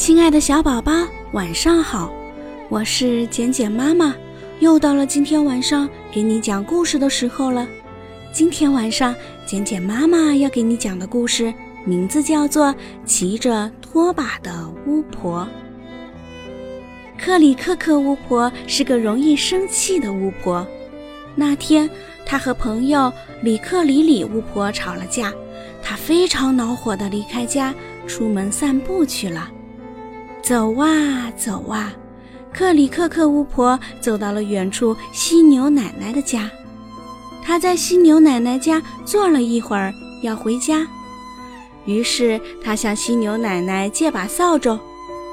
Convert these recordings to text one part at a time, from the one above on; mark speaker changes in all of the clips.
Speaker 1: 亲爱的小宝宝，晚上好！我是简简妈妈，又到了今天晚上给你讲故事的时候了。今天晚上，简简妈妈要给你讲的故事名字叫做《骑着拖把的巫婆》。克里克克巫婆是个容易生气的巫婆。那天，她和朋友里克里里巫婆吵了架，她非常恼火地离开家，出门散步去了。走啊走啊，克里克克巫婆走到了远处犀牛奶奶的家。她在犀牛奶奶家坐了一会儿，要回家。于是她向犀牛奶奶借把扫帚，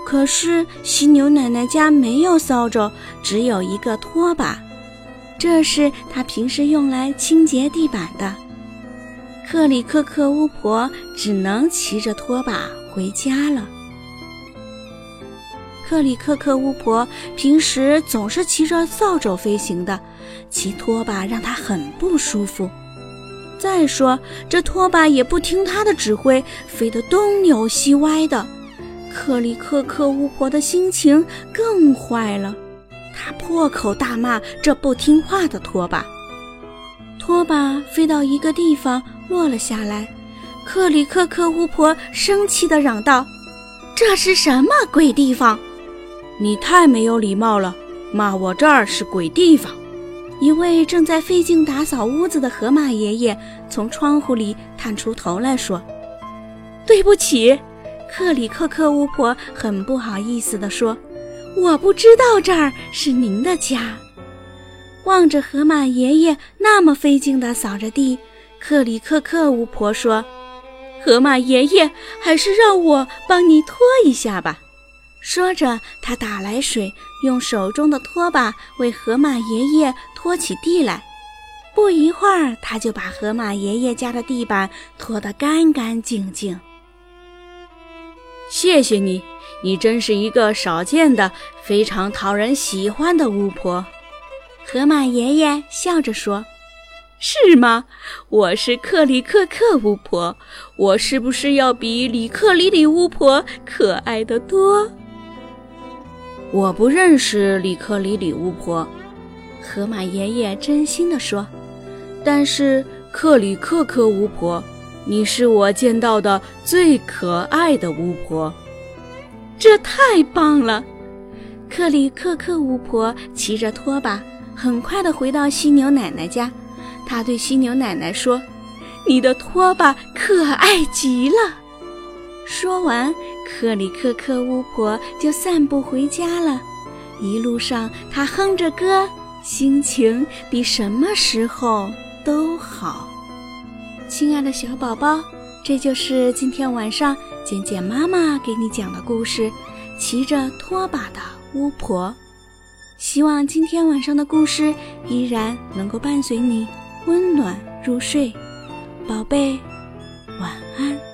Speaker 1: 可是犀牛奶奶家没有扫帚，只有一个拖把，这是她平时用来清洁地板的。克里克克巫婆只能骑着拖把回家了。克里克克巫婆平时总是骑着扫帚飞行的，骑拖把让她很不舒服。再说这拖把也不听她的指挥，飞得东扭西歪的。克里克克巫婆的心情更坏了，她破口大骂这不听话的拖把。拖把飞到一个地方落了下来，克里克克巫婆生气地嚷道：“这是什么鬼地方？”
Speaker 2: 你太没有礼貌了，骂我这儿是鬼地方！
Speaker 1: 一位正在费劲打扫屋子的河马爷爷从窗户里探出头来说：“对不起。”克里克克巫婆很不好意思地说：“我不知道这儿是您的家。”望着河马爷爷那么费劲地扫着地，克里克克巫婆说：“河马爷爷，还是让我帮你拖一下吧。”说着，他打来水，用手中的拖把为河马爷爷拖起地来。不一会儿，他就把河马爷爷家的地板拖得干干净净。
Speaker 2: 谢谢你，你真是一个少见的、非常讨人喜欢的巫婆。
Speaker 1: 河马爷爷笑着说：“
Speaker 3: 是吗？我是克里克克巫婆，我是不是要比里克里里巫婆可爱得多？”
Speaker 2: 我不认识里克里里巫婆，
Speaker 1: 河马爷爷真心地说。
Speaker 2: 但是克里克克巫婆，你是我见到的最可爱的巫婆。
Speaker 3: 这太棒了！
Speaker 1: 克里克克巫婆骑着拖把，很快的回到犀牛奶奶家。他对犀牛奶奶说：“
Speaker 3: 你的拖把可爱极了。”
Speaker 1: 说完，克里克克巫婆就散步回家了。一路上，她哼着歌，心情比什么时候都好。亲爱的小宝宝，这就是今天晚上简简妈妈给你讲的故事《骑着拖把的巫婆》。希望今天晚上的故事依然能够伴随你温暖入睡，宝贝，晚安。